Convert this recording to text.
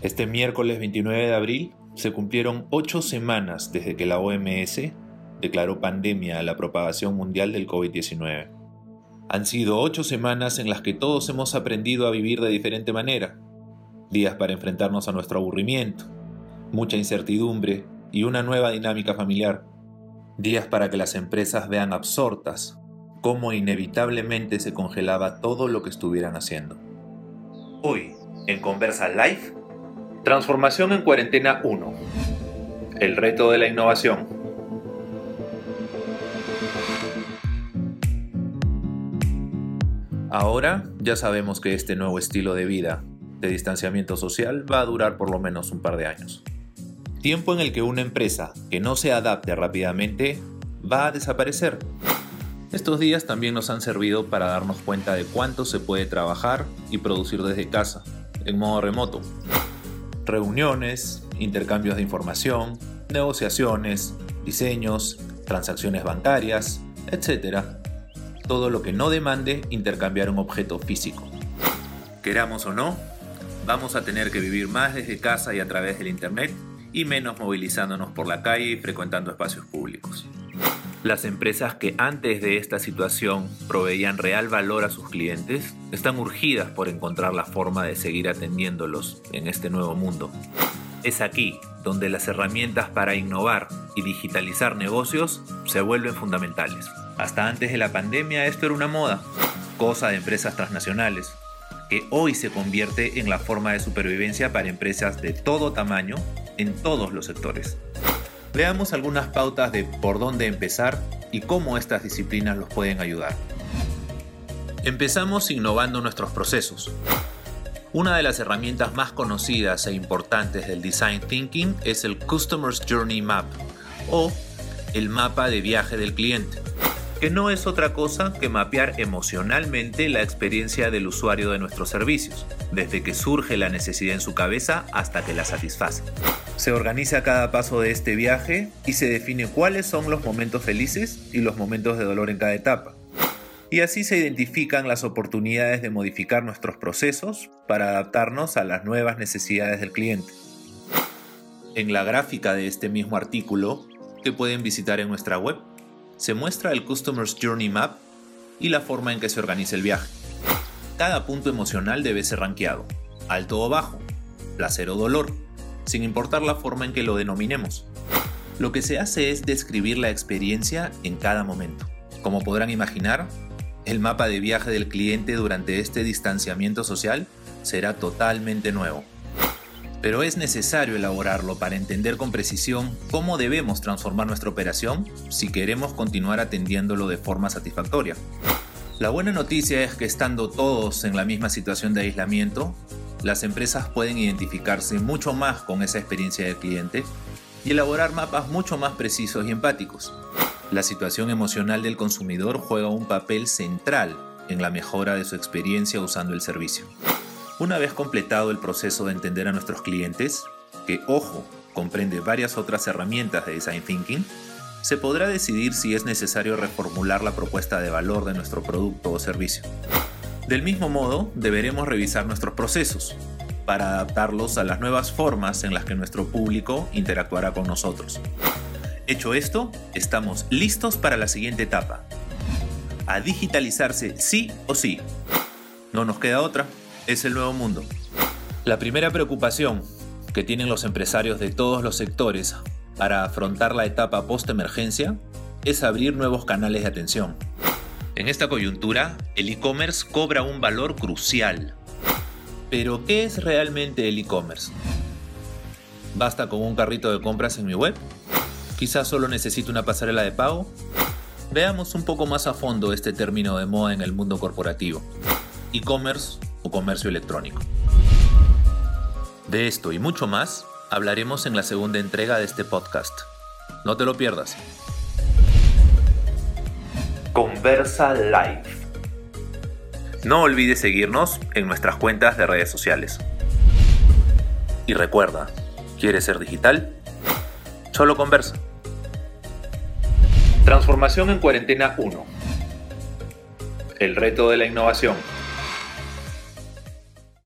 Este miércoles 29 de abril se cumplieron ocho semanas desde que la OMS declaró pandemia a la propagación mundial del COVID-19. Han sido ocho semanas en las que todos hemos aprendido a vivir de diferente manera. Días para enfrentarnos a nuestro aburrimiento, mucha incertidumbre y una nueva dinámica familiar. Días para que las empresas vean absortas cómo inevitablemente se congelaba todo lo que estuvieran haciendo. Hoy, en Conversa Live, Transformación en Cuarentena 1. El reto de la innovación. Ahora ya sabemos que este nuevo estilo de vida, de distanciamiento social, va a durar por lo menos un par de años. Tiempo en el que una empresa que no se adapte rápidamente va a desaparecer. Estos días también nos han servido para darnos cuenta de cuánto se puede trabajar y producir desde casa, en modo remoto. Reuniones, intercambios de información, negociaciones, diseños, transacciones bancarias, etc. Todo lo que no demande intercambiar un objeto físico. Queramos o no, vamos a tener que vivir más desde casa y a través del Internet y menos movilizándonos por la calle y frecuentando espacios públicos. Las empresas que antes de esta situación proveían real valor a sus clientes están urgidas por encontrar la forma de seguir atendiéndolos en este nuevo mundo. Es aquí donde las herramientas para innovar y digitalizar negocios se vuelven fundamentales. Hasta antes de la pandemia esto era una moda, cosa de empresas transnacionales, que hoy se convierte en la forma de supervivencia para empresas de todo tamaño en todos los sectores. Veamos algunas pautas de por dónde empezar y cómo estas disciplinas los pueden ayudar. Empezamos innovando nuestros procesos. Una de las herramientas más conocidas e importantes del Design Thinking es el Customer's Journey Map o el mapa de viaje del cliente, que no es otra cosa que mapear emocionalmente la experiencia del usuario de nuestros servicios, desde que surge la necesidad en su cabeza hasta que la satisface. Se organiza cada paso de este viaje y se define cuáles son los momentos felices y los momentos de dolor en cada etapa. Y así se identifican las oportunidades de modificar nuestros procesos para adaptarnos a las nuevas necesidades del cliente. En la gráfica de este mismo artículo, que pueden visitar en nuestra web, se muestra el Customer's Journey Map y la forma en que se organiza el viaje. Cada punto emocional debe ser rankeado, alto o bajo, placer o dolor, sin importar la forma en que lo denominemos. Lo que se hace es describir la experiencia en cada momento. Como podrán imaginar, el mapa de viaje del cliente durante este distanciamiento social será totalmente nuevo. Pero es necesario elaborarlo para entender con precisión cómo debemos transformar nuestra operación si queremos continuar atendiéndolo de forma satisfactoria. La buena noticia es que estando todos en la misma situación de aislamiento, las empresas pueden identificarse mucho más con esa experiencia del cliente y elaborar mapas mucho más precisos y empáticos. La situación emocional del consumidor juega un papel central en la mejora de su experiencia usando el servicio. Una vez completado el proceso de entender a nuestros clientes, que ojo, comprende varias otras herramientas de Design Thinking, se podrá decidir si es necesario reformular la propuesta de valor de nuestro producto o servicio. Del mismo modo, deberemos revisar nuestros procesos para adaptarlos a las nuevas formas en las que nuestro público interactuará con nosotros. Hecho esto, estamos listos para la siguiente etapa. A digitalizarse sí o sí. No nos queda otra, es el nuevo mundo. La primera preocupación que tienen los empresarios de todos los sectores para afrontar la etapa post-emergencia es abrir nuevos canales de atención. En esta coyuntura, el e-commerce cobra un valor crucial. Pero, ¿qué es realmente el e-commerce? ¿Basta con un carrito de compras en mi web? ¿Quizás solo necesito una pasarela de pago? Veamos un poco más a fondo este término de moda en el mundo corporativo. E-commerce o comercio electrónico. De esto y mucho más hablaremos en la segunda entrega de este podcast. No te lo pierdas. Conversa Live. No olvides seguirnos en nuestras cuentas de redes sociales. Y recuerda, ¿quieres ser digital? Solo conversa. Transformación en cuarentena 1. El reto de la innovación.